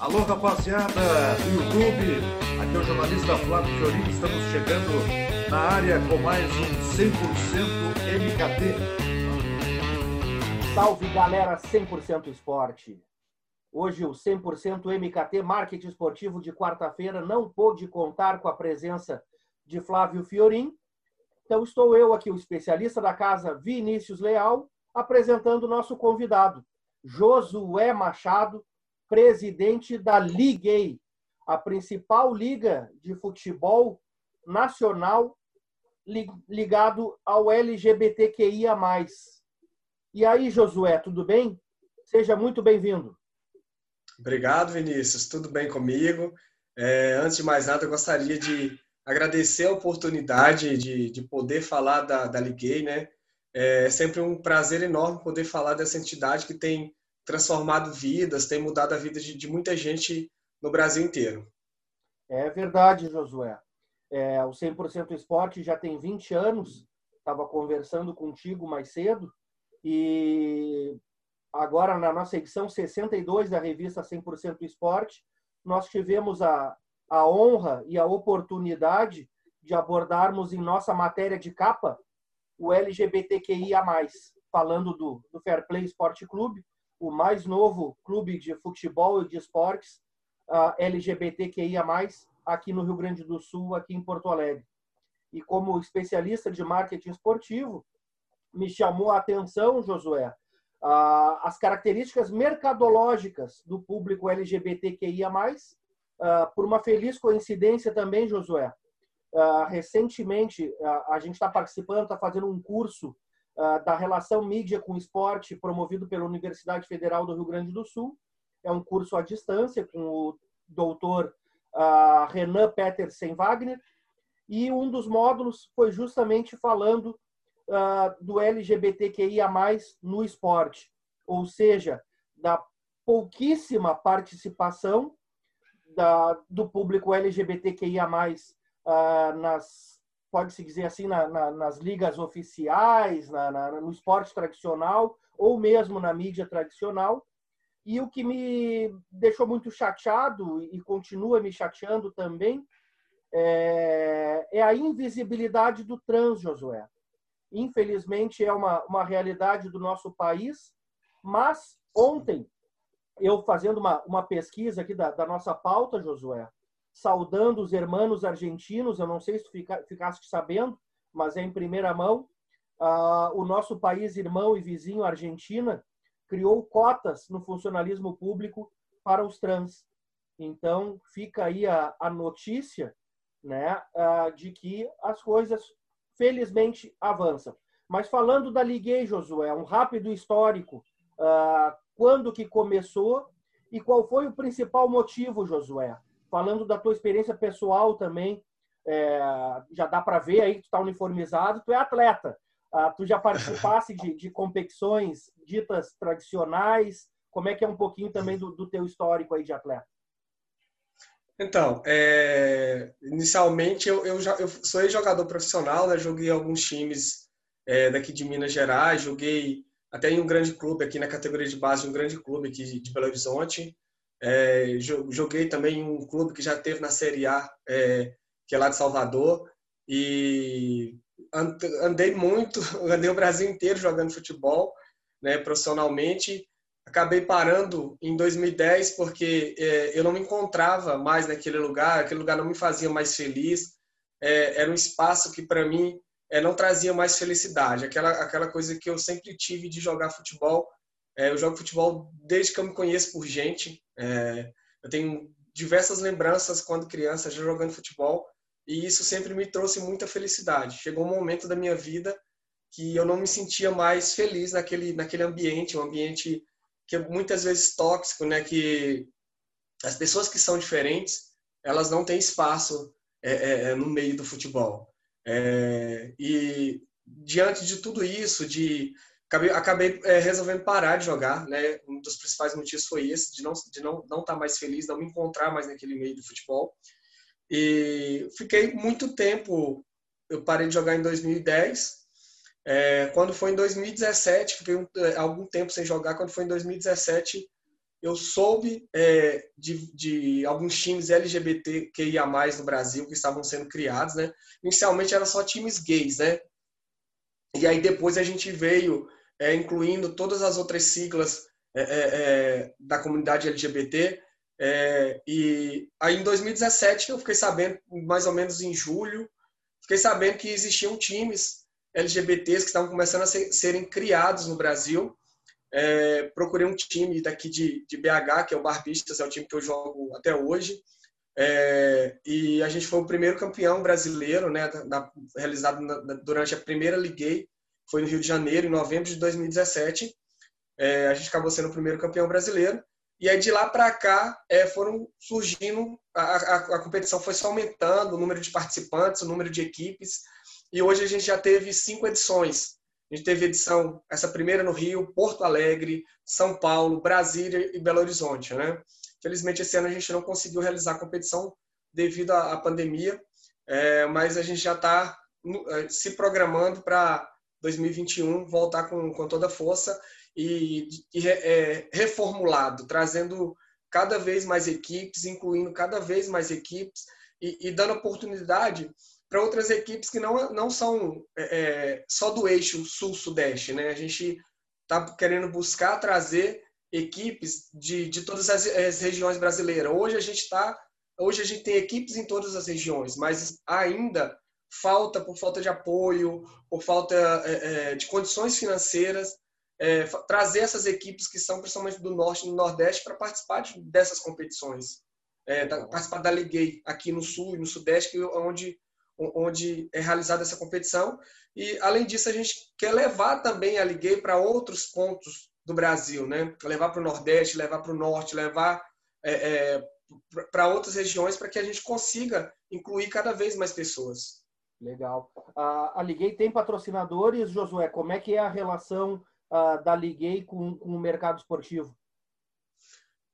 Alô, rapaziada do YouTube, aqui é o jornalista Flávio Fiorino, estamos chegando na área com mais um 100% MKT. Salve galera 100% Esporte! Hoje o 100% MKT Marketing Esportivo de quarta-feira não pôde contar com a presença de Flávio Fiorin. Então estou eu aqui, o especialista da casa Vinícius Leal, apresentando o nosso convidado, Josué Machado, presidente da Liguei, a principal liga de futebol nacional ligado ao LGBTQIA+. E aí, Josué, tudo bem? Seja muito bem-vindo. Obrigado, Vinícius. Tudo bem comigo? É, antes de mais nada, eu gostaria de agradecer a oportunidade de, de poder falar da, da Liguei, né? É sempre um prazer enorme poder falar dessa entidade que tem transformado vidas, tem mudado a vida de, de muita gente no Brasil inteiro. É verdade, Josué. É, o 100% Esporte já tem 20 anos, estava conversando contigo mais cedo, e agora na nossa edição 62 da revista 100% Esporte, nós tivemos a, a honra e a oportunidade de abordarmos em nossa matéria de capa o LGBTQIA+, falando do, do Fair Play Esporte Clube, o mais novo clube de futebol e de esportes uh, LGBTQIA+, aqui no Rio Grande do Sul, aqui em Porto Alegre. E como especialista de marketing esportivo, me chamou a atenção, Josué, uh, as características mercadológicas do público LGBTQIA+, uh, por uma feliz coincidência também, Josué. Uh, recentemente, a gente está participando, está fazendo um curso da relação mídia com esporte promovido pela Universidade Federal do Rio Grande do Sul. É um curso à distância com o doutor uh, Renan Petersen Wagner. E um dos módulos foi justamente falando uh, do LGBTQIA+, no esporte. Ou seja, da pouquíssima participação da, do público LGBTQIA+, uh, nas pode-se dizer assim, na, na, nas ligas oficiais, na, no esporte tradicional, ou mesmo na mídia tradicional. E o que me deixou muito chateado e continua me chateando também é, é a invisibilidade do trans, Josué. Infelizmente, é uma, uma realidade do nosso país, mas ontem, eu fazendo uma, uma pesquisa aqui da, da nossa pauta, Josué, saudando os hermanos argentinos. Eu não sei se tu fica, ficaste sabendo, mas é em primeira mão. Uh, o nosso país irmão e vizinho, Argentina, criou cotas no funcionalismo público para os trans. Então, fica aí a, a notícia né, uh, de que as coisas, felizmente, avançam. Mas falando da Liguei, Josué, um rápido histórico. Uh, quando que começou e qual foi o principal motivo, Josué? Falando da tua experiência pessoal também, é, já dá para ver aí que tu está uniformizado, tu é atleta. Ah, tu já participasse de, de, competições ditas tradicionais? Como é que é um pouquinho também do, do teu histórico aí de atleta? Então, é, inicialmente eu, eu, já, eu sou jogador profissional, né? joguei alguns times é, daqui de Minas Gerais, joguei até em um grande clube aqui na categoria de base, um grande clube aqui de Belo Horizonte. É, joguei também em um clube que já teve na Série A, é, que é lá de Salvador. E andei muito, andei o Brasil inteiro jogando futebol, né, profissionalmente. Acabei parando em 2010 porque é, eu não me encontrava mais naquele lugar, aquele lugar não me fazia mais feliz. É, era um espaço que para mim é, não trazia mais felicidade, aquela aquela coisa que eu sempre tive de jogar futebol é, eu jogo futebol desde que eu me conheço por gente. É, eu tenho diversas lembranças quando criança já jogando futebol e isso sempre me trouxe muita felicidade. Chegou um momento da minha vida que eu não me sentia mais feliz naquele naquele ambiente, um ambiente que é muitas vezes tóxico, né? Que as pessoas que são diferentes elas não têm espaço é, é, é no meio do futebol. É, e diante de tudo isso, de acabei, acabei é, resolvendo parar de jogar, né? Um dos principais motivos foi esse, de não de não não estar tá mais feliz, não me encontrar mais naquele meio do futebol. E fiquei muito tempo, eu parei de jogar em 2010. É, quando foi em 2017, fiquei um, é, algum tempo sem jogar. Quando foi em 2017, eu soube é, de, de, alguns times LGBTQIA+, no Brasil, que estavam sendo criados, né? Inicialmente eram só times gays, né? E aí depois a gente veio é, incluindo todas as outras siglas é, é, é da comunidade LGBT. É, e aí em 2017 eu fiquei sabendo, mais ou menos em julho, fiquei sabendo que existiam times LGBTs que estavam começando a ser, serem criados no Brasil procurei um time daqui de, de BH, que é o Barbistas, é o time que eu jogo até hoje. É, e a gente foi o primeiro campeão brasileiro, né, na, realizado na, durante a primeira Liguei, foi no Rio de Janeiro, em novembro de 2017. É, a gente acabou sendo o primeiro campeão brasileiro. E aí de lá para cá é, foram surgindo, a, a, a, competição foi só aumentando, o número de participantes, o número de equipes. E hoje a gente já teve cinco edições. A gente teve edição, essa primeira no Rio, Porto Alegre, São Paulo, Brasília e Belo Horizonte. Né? Felizmente, esse ano a gente não conseguiu realizar a competição devido à pandemia, é, mas a gente já está é, se programando para 2021 voltar com, com toda a força e, e é, reformulado, trazendo cada vez mais equipes, incluindo cada vez mais equipes e, e dando oportunidade para outras equipes que não, não são é, é só do eixo sul-sudeste. Né? A gente está querendo buscar trazer equipes de, de todas as, as regiões brasileiras. Hoje a gente está, hoje a gente tem equipes em todas as regiões, mas ainda falta por falta de apoio, por falta é, é de condições financeiras, é, trazer essas equipes que são principalmente do norte e do nordeste para participar de, dessas competições, é, da, participar da Liguei aqui no sul e no sudeste, que é onde onde é realizada essa competição. E, além disso, a gente quer levar também a Liguei para outros pontos do Brasil, né? Levar para o Nordeste, levar para o Norte, levar é, para outras regiões para que a gente consiga incluir cada vez mais pessoas. Legal. A, a Liguei tem patrocinadores, Josué? Como é que é a relação da Liguei com, com o mercado esportivo?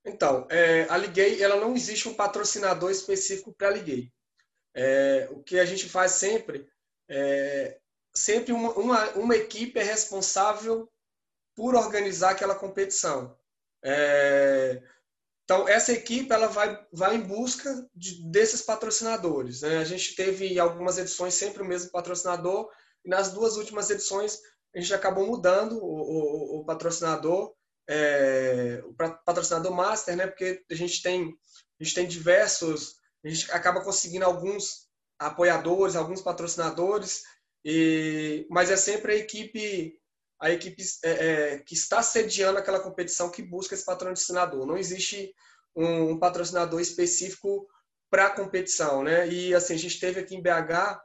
Então, é, a Liguei, ela não existe um patrocinador específico para a Liguei. É, o que a gente faz sempre é sempre uma, uma, uma, equipe é responsável por organizar aquela competição. É, então essa equipe ela vai, vai em busca de, desses patrocinadores. Né? A gente teve algumas edições sempre o mesmo patrocinador e nas duas últimas edições a gente acabou mudando o, o, o patrocinador, é, o patrocinador master, né? Porque a gente tem a gente tem diversos a gente acaba conseguindo alguns apoiadores, alguns patrocinadores, e, mas é sempre a equipe a equipe é, é, que está sediando aquela competição que busca esse patrocinador. Não existe um, um patrocinador específico para a competição, né? E assim a gente teve aqui em BH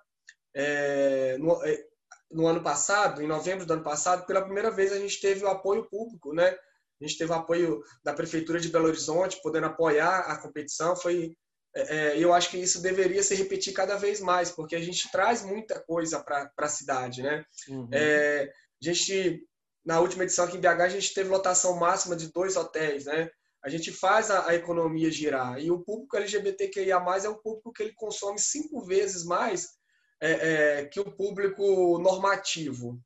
é, no, é, no, ano passado, em novembro do ano passado, pela primeira vez a gente teve o apoio público, né? A gente teve o apoio da prefeitura de Belo Horizonte, podendo apoiar a competição. Foi é, é, eu acho que isso deveria se repetir cada vez mais, porque a gente traz muita coisa para a cidade, né? Uhum. A gente, na última edição aqui em BH, a gente teve lotação máxima de dois hotéis, né? A gente faz a, a economia girar. E o público LGBTQIA+, é um público que ele consome cinco vezes mais é, é, que o público normativo.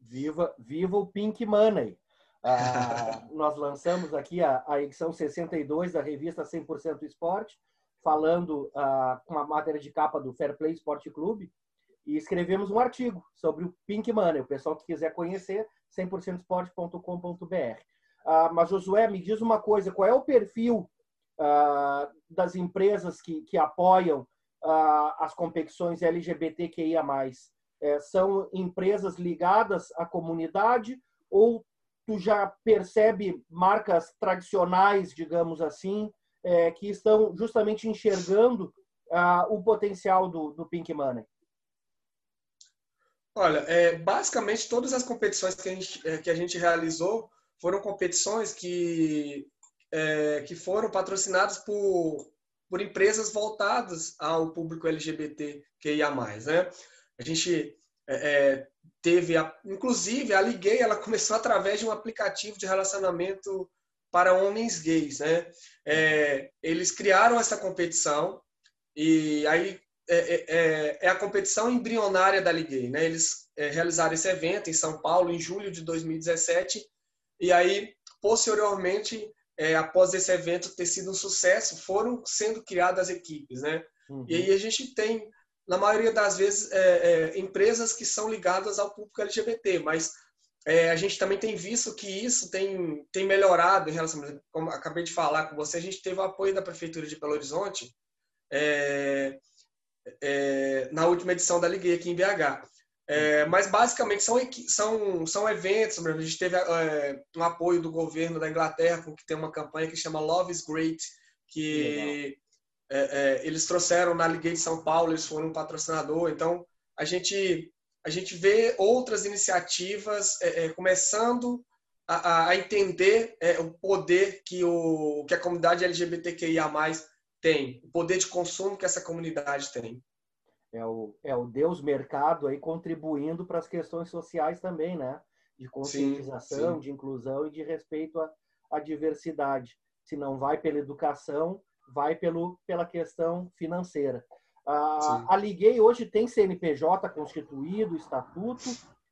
Viva, viva o Pink Money! Ah, nós lançamos aqui a, a edição 62 da revista 100% Esporte, falando uh, com uma matéria de capa do Fair Play Sport Clube e escrevemos um artigo sobre o Pink Money. O pessoal que quiser conhecer, 100%sport.com.br. Uh, ah, mas, Josué, me diz uma coisa: qual é o perfil uh, das empresas que, que apoiam uh, as competições LGBTQIA? É, são empresas ligadas à comunidade ou tu já percebe marcas tradicionais, digamos assim, é, que estão justamente enxergando ah, o potencial do, do Pink Money? Olha, é, basicamente todas as competições que a gente, é, que a gente realizou foram competições que, é, que foram patrocinadas por, por empresas voltadas ao público LGBT que ia mais, né? A gente é, é, teve, a, inclusive, a Liguei, ela começou através de um aplicativo de relacionamento para homens gays, né? Eles criaram essa competição e aí é, é, é, é a competição embrionária da Ligue, né? Eles é, realizaram esse evento em São Paulo em julho de 2017 e aí posteriormente é, após esse evento ter sido um sucesso, foram sendo criadas equipes, né? Uhum. E aí a gente tem, na maioria das vezes, é, empresas que são ligadas ao público LGBT, mas a gente também tem visto que isso tem, tem melhorado em relação, como acabei de falar com você, a gente teve o apoio da Prefeitura de Belo Horizonte é, na última edição da Liguei aqui em BH. É, mas basicamente são, são, são eventos. A gente teve é, um apoio do governo da Inglaterra, com que tem uma campanha que chama Love is Great, que é, é, eles trouxeram na Liga de São Paulo, eles foram um patrocinador. Então a gente a gente vê outras iniciativas é, começando a, a entender o poder que, o, que a comunidade LGBTQIA+ tem, o poder de consumo que essa comunidade tem é o, é o Deus mercado aí contribuindo para as questões sociais também, né? De conscientização, sim, sim. de inclusão e de respeito à, à diversidade. Se não vai pela educação, vai pelo, pela questão financeira. A, a Liguei hoje tem CNPJ constituído, estatuto,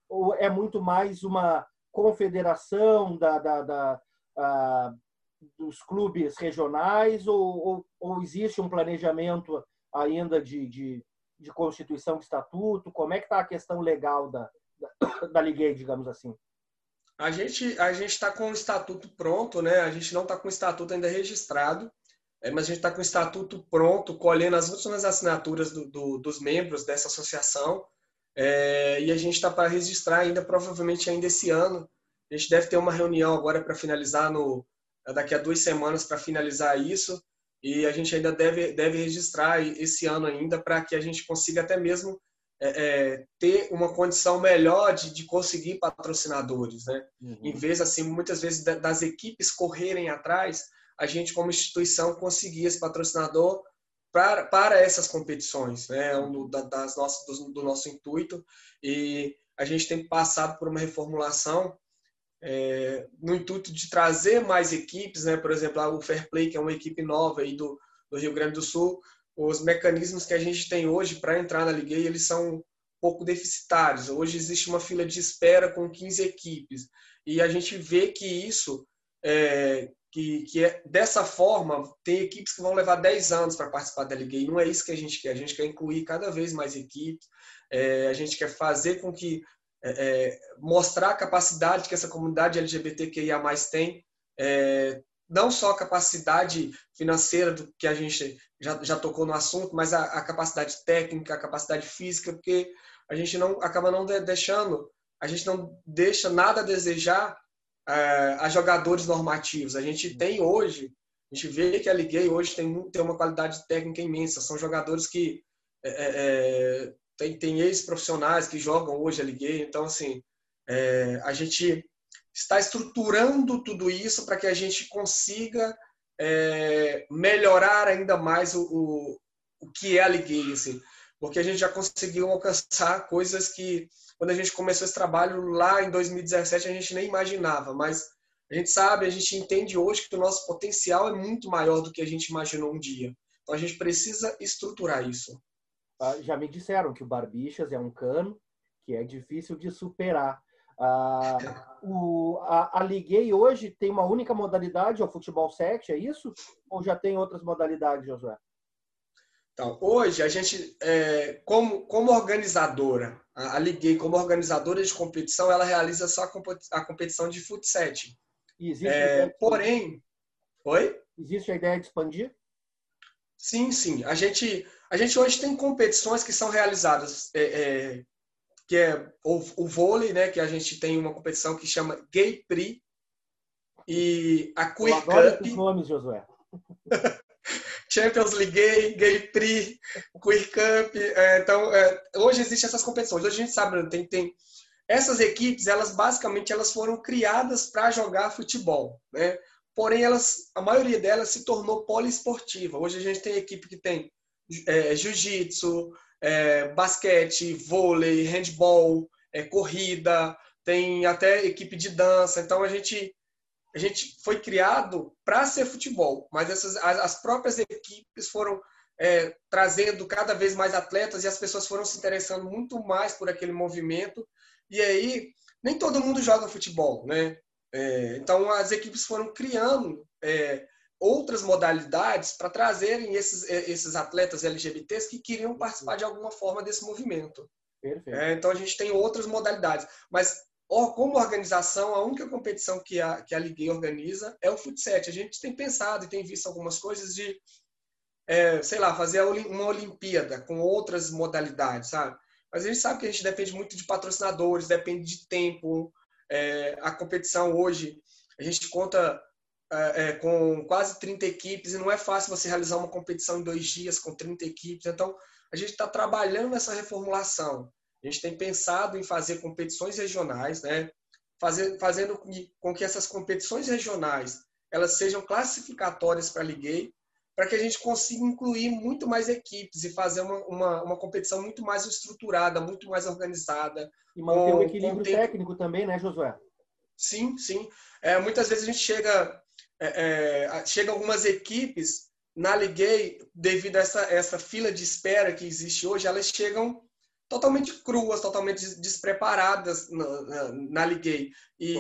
ou é muito mais uma confederação da, da, da a, dos clubes regionais, ou, ou, ou, existe um planejamento ainda de, de de constituição de estatuto? Como é que está a questão legal da, da, da Liguei, digamos assim? A gente a gente está com o estatuto pronto, né? A gente não está com o estatuto ainda registrado, é, mas a gente está com o estatuto pronto, colhendo as últimas assinaturas do, do, dos membros dessa associação. É, e a gente está para registrar ainda, provavelmente ainda esse ano. A gente deve ter uma reunião agora para finalizar no daqui a duas semanas para finalizar isso e a gente ainda deve, deve registrar esse ano ainda para que a gente consiga até mesmo é, é, ter uma condição melhor de, de conseguir patrocinadores, né? Uhum. Em vez, assim, muitas vezes das equipes correrem atrás, a gente como instituição conseguir esse patrocinador para, para essas competições, né? Um das nossas, do, do nosso intuito e a gente tem passado por uma reformulação é, no intuito de trazer mais equipes, né? por exemplo, o Fair Play, que é uma equipe nova aí do, do Rio Grande do Sul, os mecanismos que a gente tem hoje para entrar na Liga, eles são um pouco deficitários. Hoje existe uma fila de espera com 15 equipes e a gente vê que isso, é, que, que é, dessa forma, tem equipes que vão levar 10 anos para participar da Liga e não é isso que a gente quer. A gente quer incluir cada vez mais equipes, é, a gente quer fazer com que é, é, mostrar a capacidade que essa comunidade LGBTQIA tem, é, não só a capacidade financeira do que a gente já, já tocou no assunto, mas a, a, capacidade técnica, a capacidade física, porque a gente não acaba não deixando, a gente não deixa nada a desejar é, a jogadores normativos. A gente tem hoje, a gente vê que a Liguei hoje tem, tem uma qualidade técnica imensa. São jogadores que é, é, é tem, tem ex-profissionais que jogam hoje a Liguei, então, assim, é, a gente está estruturando tudo isso para que a gente consiga é, melhorar ainda mais o, o, o, que é a Liguei, assim, porque a gente já conseguiu alcançar coisas que, quando a gente começou esse trabalho lá em 2017, a gente nem imaginava, mas a gente sabe, a gente entende hoje que o nosso potencial é muito maior do que a gente imaginou um dia. Então a gente precisa estruturar isso. Ah, já me disseram que o Barbixas é um cano que é difícil de superar. Ah, o, a, a Liguei hoje tem uma única modalidade, é o futebol 7, é isso? Ou já tem outras modalidades, Josué? Então, hoje a gente, é, como, como organizadora, a, Liguei como organizadora de competição, ela realiza só a, competição de futsal 7. É, porém, oi? Existe a ideia de expandir? Sim, sim. A gente, a gente hoje tem competições que são realizadas, é, é, que é o, o, vôlei, né? Que a gente tem uma competição que chama Gay Prix e a Queer Cup. nomes, Josué. Champions League Gay, Gay Prix, Queer Cup. É, então, é, hoje existem essas competições. Hoje a gente sabe, né, tem, tem essas equipes, elas basicamente elas foram criadas para jogar futebol, né? Porém, elas, a maioria delas se tornou poliesportiva. Hoje a gente tem equipe que tem é, jiu-jitsu, é, basquete, vôlei, handball, é, corrida, tem até equipe de dança. Então a gente a gente foi criado para ser futebol, mas essas as, as próprias equipes foram é, trazendo cada vez mais atletas e as pessoas foram se interessando muito mais por aquele movimento. E aí nem todo mundo joga futebol, né? É, então, as equipes foram criando é, outras modalidades para trazerem esses, é, esses atletas LGBTs que queriam participar de alguma forma desse movimento. É, então, a gente tem outras modalidades. Mas, como organização, a única competição que a, que a Ligue organiza é o Futset. A gente tem pensado e tem visto algumas coisas de, é, sei lá, fazer uma Olimpíada com outras modalidades, sabe? Mas a gente sabe que a gente depende muito de patrocinadores, depende de tempo. É, a competição hoje, a gente conta é com quase 30 equipes e não é fácil você realizar uma competição em dois dias com 30 equipes. Então, a gente está trabalhando nessa reformulação. A gente tem pensado em fazer competições regionais, né? Fazer, fazendo com que essas competições regionais elas sejam classificatórias para a Liguei, para que a gente consiga incluir muito mais equipes e fazer uma, uma, uma competição muito mais estruturada, muito mais organizada. E manter com, o equilíbrio técnico também, né, Josué? Sim, sim. É, muitas vezes a gente chega, é, é, chega algumas equipes na Liguei, devido a essa, essa fila de espera que existe hoje, elas chegam totalmente cruas, totalmente despreparadas na, na, na Liguei. E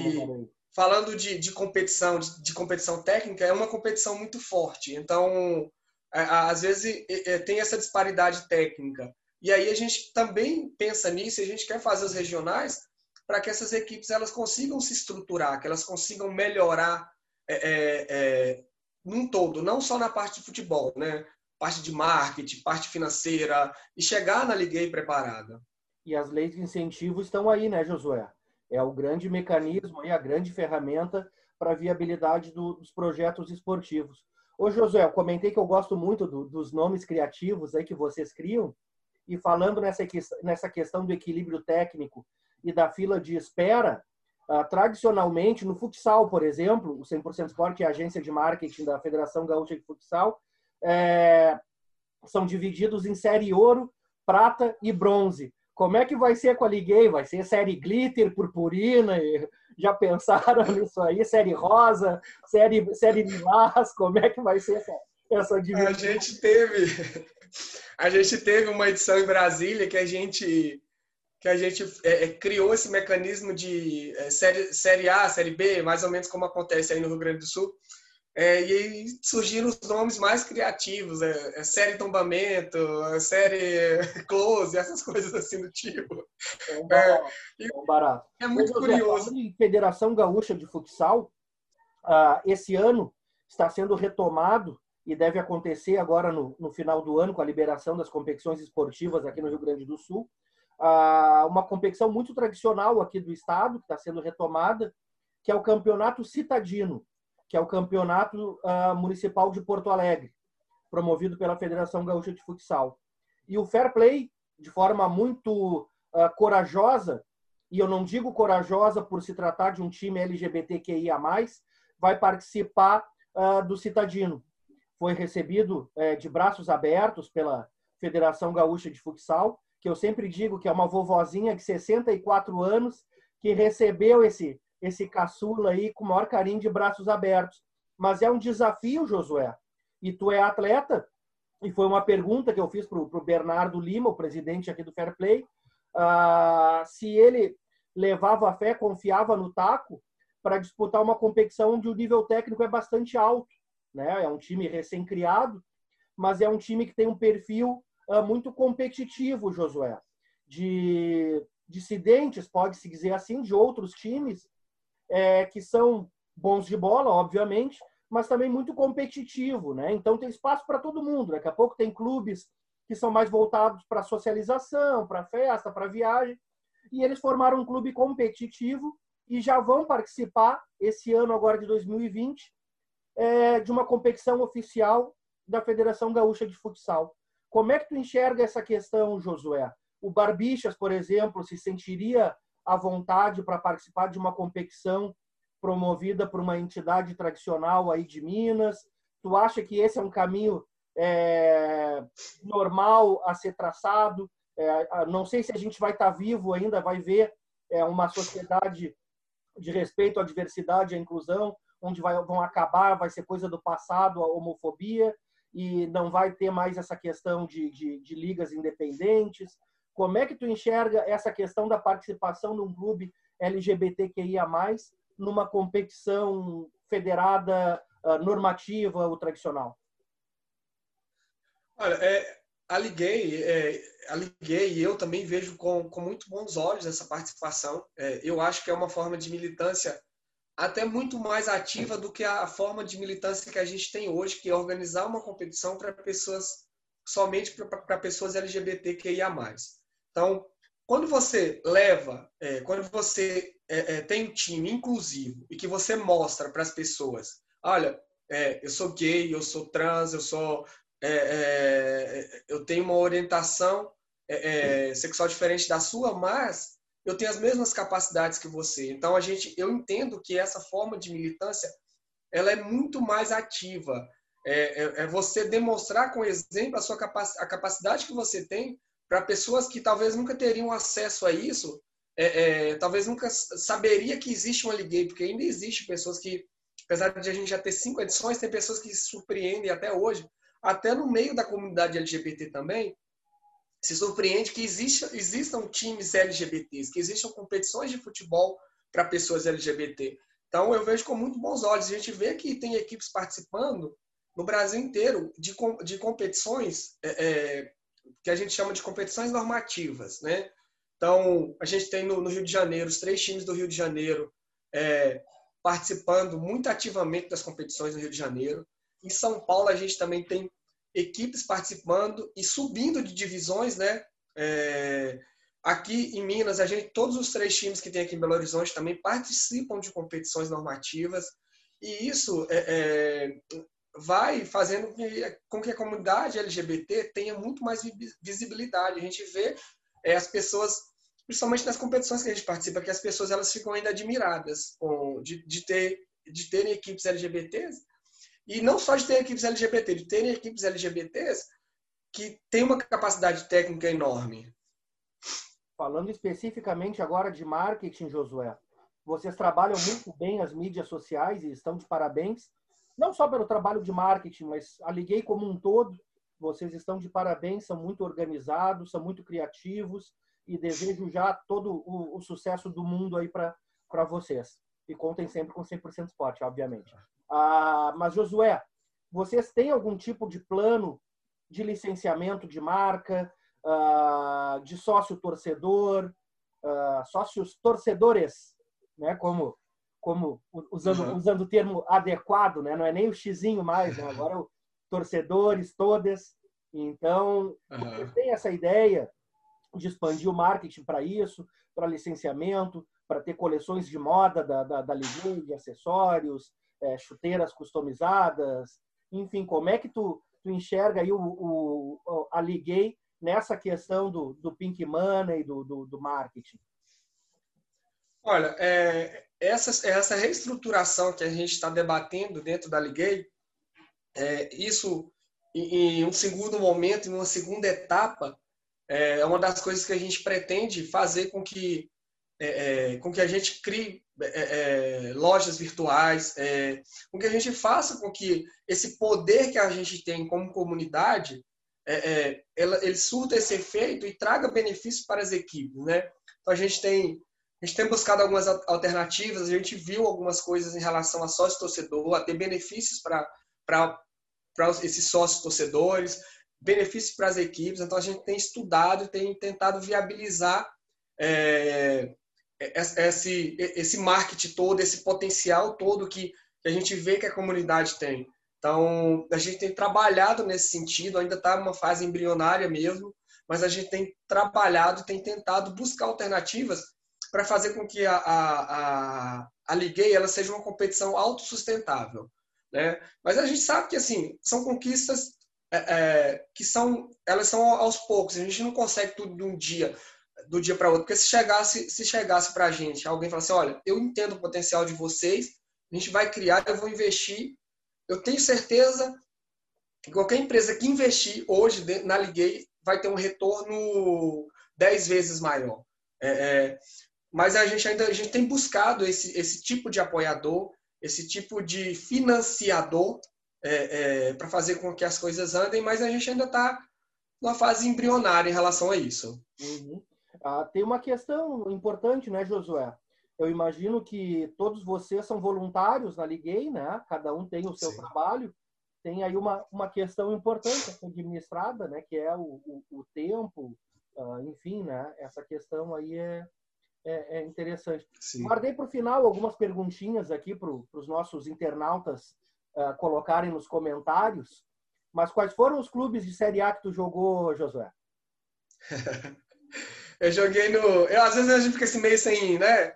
falando de, de competição, de, de, competição técnica, é uma competição muito forte. Então, é, às vezes tem essa disparidade técnica. E aí a gente também pensa nisso, a gente quer fazer os regionais para que essas equipes elas consigam se estruturar, que elas consigam melhorar é, é, é, num todo, não só na parte de futebol, né? Parte de marketing, parte financeira, e chegar na Liguei preparada. E as leis de incentivo estão aí, né, Josué? É o grande mecanismo e a grande ferramenta para a viabilidade do, dos projetos esportivos. Ô, Josué, eu comentei que eu gosto muito do, dos nomes criativos aí que vocês criam, e falando nessa, nessa questão do equilíbrio técnico e da fila de espera, uh, tradicionalmente, no futsal, por exemplo, o 100% Sport é a agência de marketing da Federação Gaúcha de Futsal, é, são divididos em série ouro, prata e bronze. Como é que vai ser com a Liguei? Vai ser série glitter, purpurina? Já pensaram nisso aí? Série rosa, série, série lilás? Como é que vai ser essa, essa divisão? A gente teve, a gente teve uma edição em Brasília que a gente que a gente é, é, criou esse mecanismo de é, série, série A, série B, mais ou menos como acontece aí no Rio Grande do Sul, é, e aí surgiram os nomes mais criativos, é, é série Tombamento, é série Close, essas coisas assim do tipo. É um barato. É, é um barato. é muito Mas, curioso. Em Federação Gaúcha de Futsal, uh, esse ano está sendo retomado e deve acontecer agora no, no, final do ano, com a liberação das competições esportivas aqui no Rio Grande do Sul. Uma competição muito tradicional aqui do estado, que está sendo retomada, que é o Campeonato Citadino que é o Campeonato uh, Municipal de Porto Alegre, promovido pela Federação Gaúcha de Futsal. E o Fair Play, de forma muito uh, corajosa, e eu não digo corajosa por se tratar de um time LGBTQIA+, vai participar uh, do Citadino. Foi recebido uh, de braços abertos pela Federação Gaúcha de Futsal, que eu sempre digo que é uma vovozinha de 64 anos que recebeu esse esse caçula aí com o maior carinho de braços abertos. Mas é um desafio, Josué. E tu é atleta, e foi uma pergunta que eu fiz para o Bernardo Lima, o presidente aqui do Fair Play, uh, se ele levava a fé, confiava no taco para disputar uma competição onde o nível técnico é bastante alto. Né? É um time recém-criado, mas é um time que tem um perfil muito competitivo, Josué. De dissidentes, pode-se dizer assim, de outros times é, que são bons de bola, obviamente, mas também muito competitivo, né? Então tem espaço para todo mundo. Daqui a pouco tem clubes que são mais voltados para socialização, para festa, para viagem, e eles formaram um clube competitivo e já vão participar esse ano agora de 2020 é, de uma competição oficial da Federação Gaúcha de Futsal. Como é que tu enxerga essa questão, Josué? O Barbixas, por exemplo, se sentiria à vontade para participar de uma competição promovida por uma entidade tradicional aí de Minas? Tu acha que esse é um caminho é, normal a ser traçado? É, não sei se a gente vai estar tá vivo ainda, vai ver é, uma sociedade de respeito à diversidade à inclusão, onde vai, vão acabar, vai ser coisa do passado, a homofobia, e não vai ter mais essa questão de, de, de ligas independentes. Como é que tu enxerga essa questão da participação num clube LGBTQIA+, numa competição federada, uh, normativa ou tradicional? Olha, é, a Liguei, é, a Liguei eu também vejo com, com muito bons olhos essa participação. É, eu acho que é uma forma de militância até muito mais ativa do que a forma de militância que a gente tem hoje, que é organizar uma competição para pessoas somente para pessoas LGBTQIA+. Então, quando você leva, é, quando você é, é, tem um time inclusivo e que você mostra para as pessoas, olha, é, eu sou gay, eu sou trans, eu sou, é, é, eu tenho uma orientação sexual diferente da sua, mas eu tenho as mesmas capacidades que você. Então a gente, eu entendo que essa forma de militância, ela é muito mais ativa. É, é, é você demonstrar com exemplo a sua capac, a capacidade que você tem para pessoas que talvez nunca teriam acesso a isso, é, é, talvez nunca saberia que existe uma liguei, porque ainda existe pessoas que, apesar de a gente já ter cinco edições, tem pessoas que se surpreendem até hoje, até no meio da comunidade LGBT também, se surpreende que exista, existam times LGBTs, que existam competições de futebol para pessoas LGBT. Então, eu vejo com muito bons olhos. A gente vê que tem equipes participando no Brasil inteiro de, de competições é, é, que a gente chama de competições normativas, né? Então, a gente tem no, no Rio de Janeiro, os três times do Rio de Janeiro é, participando muito ativamente das competições no Rio de Janeiro. Em São Paulo, a gente também tem equipes participando e subindo de divisões, né? É, aqui em Minas, a gente, todos os três times que tem aqui em Belo Horizonte também participam de competições normativas e isso é, é, vai fazendo com que a comunidade LGBT tenha muito mais visibilidade. A gente vê é, as pessoas, principalmente nas competições que a gente participa, que as pessoas elas ficam ainda admiradas com, de, de, ter, de terem equipes LGBTs e não só de ter equipes LGBT, de terem equipes LGBTs que têm uma capacidade técnica enorme. Falando especificamente agora de marketing, Josué, vocês trabalham muito bem as mídias sociais e estão de parabéns. Não só pelo trabalho de marketing, mas a Liguei como um todo, vocês estão de parabéns, são muito organizados, são muito criativos e desejo já todo o, o sucesso do mundo aí para vocês. E contem sempre com 100% Sport, obviamente. Ah, mas, Josué, vocês têm algum tipo de plano de licenciamento de marca, ah, de sócio torcedor, ah, sócios torcedores, né? Como, como usando, uhum. usando o termo adequado, né? Não é nem o xizinho mais, né? agora é o torcedores, todas. Então, uhum. vocês têm essa ideia de expandir o marketing para isso, para licenciamento, para ter coleções de moda da, da, da de acessórios, é, chuteiras customizadas, enfim, como é que tu, tu enxerga aí o, o, a Liguei nessa questão do, do pink money, do, do, do marketing? Olha, é, essa, essa reestruturação que a gente está debatendo dentro da Liguei, é, isso em, em, um segundo momento, em uma segunda etapa, é uma das coisas que a gente pretende fazer com que, é, é com que a gente crie é, é, lojas virtuais, é, com que a gente faça com que esse poder que a gente tem como comunidade, é, é, ela, ele surta esse efeito e traga benefícios para as equipes, né? Então a gente tem a gente tem buscado algumas alternativas, a gente viu algumas coisas em relação a sócio torcedor, a ter benefícios para para esses sócios torcedores, benefícios para as equipes. Então a gente tem estudado, tem tentado viabilizar é, esse, esse marketing todo, esse potencial todo que, que a gente vê que a comunidade tem. Então, a gente tem trabalhado nesse sentido, ainda está numa fase embrionária mesmo, mas a gente tem trabalhado, tem tentado buscar alternativas para fazer com que a, a, a, a Liguei ela seja uma competição autossustentável. Né? Mas a gente sabe que assim são conquistas é, é, que são elas são aos poucos. A gente não consegue tudo de um dia do dia para outro. Porque se chegasse, se chegasse para a gente, alguém falasse, olha, eu entendo o potencial de vocês, a gente vai criar, eu vou investir. Eu tenho certeza que qualquer empresa que investir hoje na Liguei vai ter um retorno 10 vezes maior. É, é, mas a gente ainda a gente tem buscado esse, esse tipo de apoiador, esse tipo de financiador é, é para fazer com que as coisas andem, mas a gente ainda está numa fase embrionária em relação a isso. Uhum. Ah, tem uma questão importante, né, Josué? Eu imagino que todos vocês são voluntários na Liguei, né? Cada um tem o seu Sim. trabalho. Tem aí uma, uma questão importante administrada, né? Que é o, o, o tempo, uh, enfim, né? Essa questão aí é, é, é interessante. Sim. Guardei para o final algumas perguntinhas aqui para os nossos internautas uh, colocarem nos comentários. Mas quais foram os clubes de Série A que tu jogou, Josué? eu joguei no. Eu, às vezes a gente fica assim meio sem, né?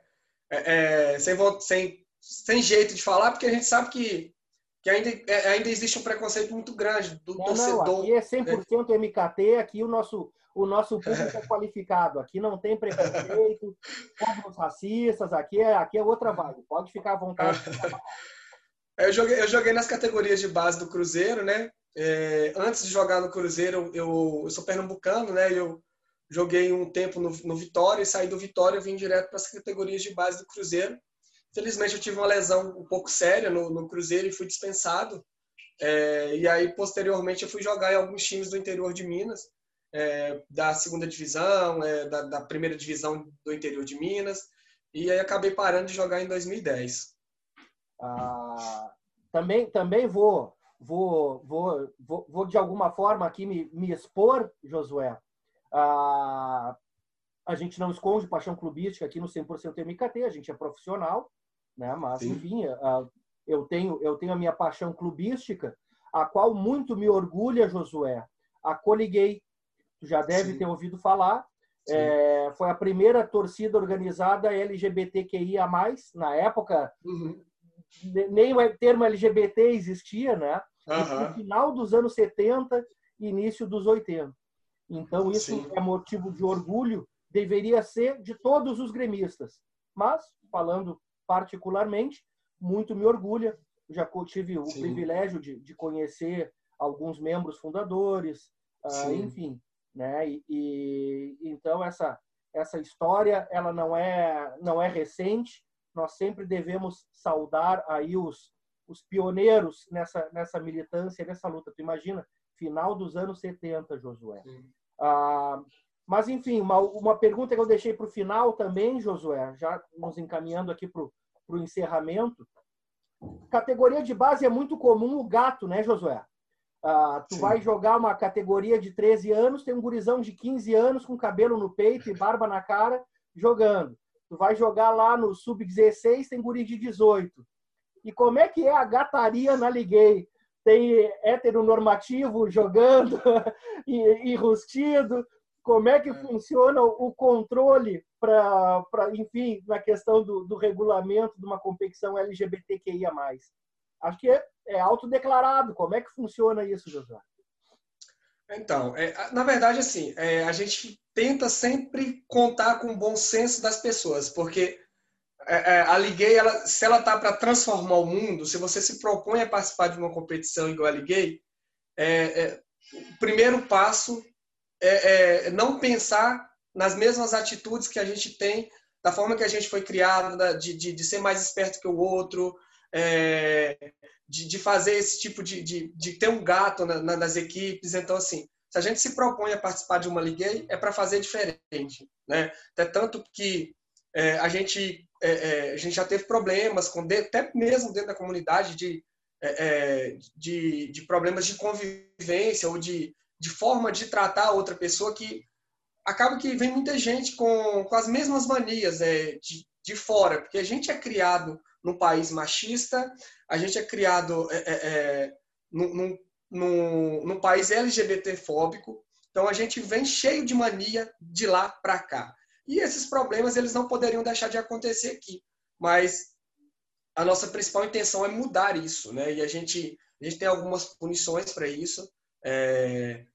É, é, sem, sem, sem jeito de falar, porque a gente sabe que, que ainda, é, ainda existe um preconceito muito grande do não, torcedor. Não, aqui é 100% né? MKT, aqui o nosso, o nosso público é qualificado. Aqui não tem preconceito, povos racistas, aqui é, aqui é outra vibe. Pode ficar à vontade. eu, joguei, eu joguei nas categorias de base do Cruzeiro, né? É, antes de jogar no Cruzeiro, eu, eu sou pernambucano, né? Eu joguei um tempo no, no Vitória e saí do Vitória e vim direto para as categorias de base do Cruzeiro. Felizmente eu tive uma lesão um pouco séria no, no Cruzeiro e fui dispensado. É, e aí posteriormente eu fui jogar em alguns times do interior de Minas, é, da segunda divisão, é, da, da, primeira divisão do interior de Minas. E aí acabei parando de jogar em 2010. Ah, também também vou vou, vou, vou, vou de alguma forma aqui me, me expor, Josué. Ah, a gente não esconde paixão clubística aqui no 100% MKT, a gente é profissional, né? mas, Sim. enfim, eu, tenho, eu tenho a minha paixão clubística, a qual muito me orgulha, Josué. A Coliguei, tu já deve Sim. ter ouvido falar, é, foi a primeira torcida organizada LGBTQIA+, na época, uhum. nem o termo LGBT existia, né? uhum. no final dos anos 70 e início dos 80. Então, isso Sim. é motivo de orgulho, deveria ser de todos os gremistas. Mas, falando particularmente, muito me orgulha. Já tive o Sim. privilégio de, de, conhecer alguns membros fundadores, uh, enfim. Né? E, e, então, essa, essa história ela não é, não é recente. Nós sempre devemos saudar aí os, os pioneiros nessa, nessa militância, nessa luta. Tu imagina, final dos anos 70, Josué. Ah, mas, enfim, uma, uma pergunta que eu deixei para o final também, Josué, já nos encaminhando aqui para o encerramento. Categoria de base é muito comum o gato, né, Josué? Ah, tu Sim. vai jogar uma categoria de 13 anos, tem um gurizão de 15 anos com cabelo no peito e barba na cara jogando. Tu vai jogar lá no sub-16, tem guri de 18. E como é que é a gataria na Liguei? Tem heteronormativo jogando e, e rustido? Como é que é. funciona o controle para, enfim, na questão do, do regulamento de uma competição LGBTQIA+. Acho que é, é autodeclarado. Como é que funciona isso, José? Então, é, na verdade, assim, é, a gente tenta sempre contar com o bom senso das pessoas, porque é, é, a Liguei, ela, se ela tá para transformar o mundo, se você se propõe a participar de uma competição igual a Liguei, é, é, o primeiro passo é, é, não pensar nas mesmas atitudes que a gente tem, da forma que a gente foi criado, de, de, de ser mais esperto que o outro, é, de, de, fazer esse tipo de, de, de ter um gato na, na, nas equipes. Então, assim, se a gente se propõe a participar de uma Liguei, é para fazer diferente. Né? Até tanto que é, a, gente, é, é, a gente já teve problemas, com, até mesmo dentro da comunidade, de, é, é, de, de, problemas de convivência ou de, de forma de tratar outra pessoa que acaba que vem muita gente com, com as mesmas manias é, de, de fora, porque a gente é criado num país machista, a gente é criado é, num, num, num país LGBT-fóbico, então a gente vem cheio de mania de lá para cá. E esses problemas eles não poderiam deixar de acontecer aqui. Mas a nossa principal intenção é mudar isso, né? E a gente, a gente tem algumas punições para isso. É,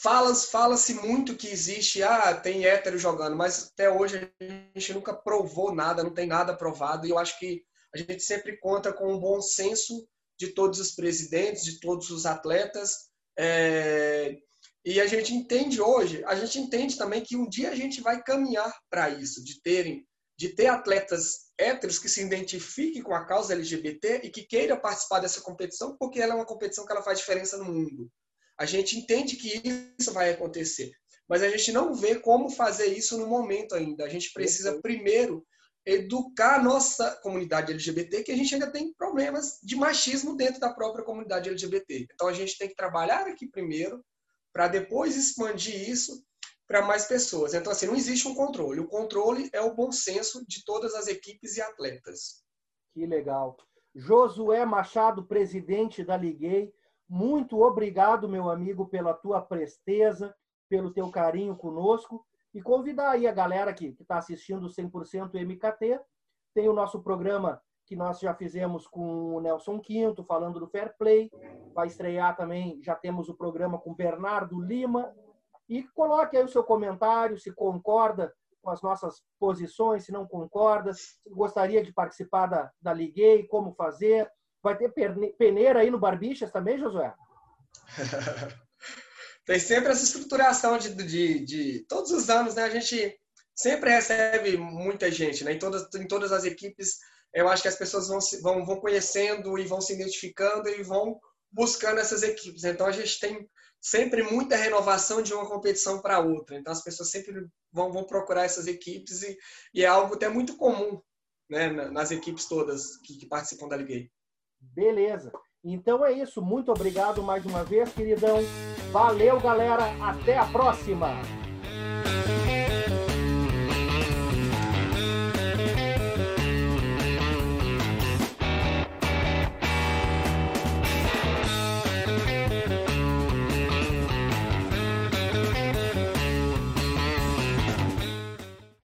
falas fala-se muito que existe ah tem hétero jogando mas até hoje a gente nunca provou nada não tem nada provado e eu acho que a gente sempre conta com um bom senso de todos os presidentes de todos os atletas é, e a gente entende hoje, a gente entende também que um dia a gente vai caminhar para isso, de terem, de ter atletas héteros que se identifiquem com a causa LGBT e que queiram participar dessa competição, porque ela é uma competição que ela faz diferença no mundo. A gente entende que isso vai acontecer, mas a gente não vê como fazer isso no momento ainda. A gente precisa primeiro educar a nossa comunidade LGBT, que a gente ainda tem problemas de machismo dentro da própria comunidade LGBT. Então a gente tem que trabalhar aqui primeiro para depois expandir isso para mais pessoas. Então assim, não existe um controle. O controle é o bom senso de todas as equipes e atletas. Que legal. Josué Machado, presidente da Liguei, muito obrigado, meu amigo, pela tua presteza, pelo teu carinho conosco e convidar aí a galera que está assistindo 100% MKT. Tem o nosso programa que nós já fizemos com o Nelson Quinto, falando do Fair Play. Vai estrear também, já temos o programa com Bernardo Lima. E coloque aí o seu comentário, se concorda com as nossas posições, se não concorda, se gostaria de participar da, da Liguei, como fazer. Vai ter peneira aí no Barbixas também, Josué? Tem sempre essa estruturação de, de, de, todos os anos, né? A gente sempre recebe muita gente, né? Em todas, em todas as equipes, eu acho que as pessoas vão, vão, vão conhecendo e vão se identificando e vão buscando essas equipes. Então a gente tem sempre muita renovação de uma competição para outra. Então as pessoas sempre vão, vão procurar essas equipes e, e, é algo até muito comum né, nas equipes todas que, que participam da Liga. Beleza. Então é isso. Muito obrigado mais uma vez, queridão. Valeu, galera. Até a próxima.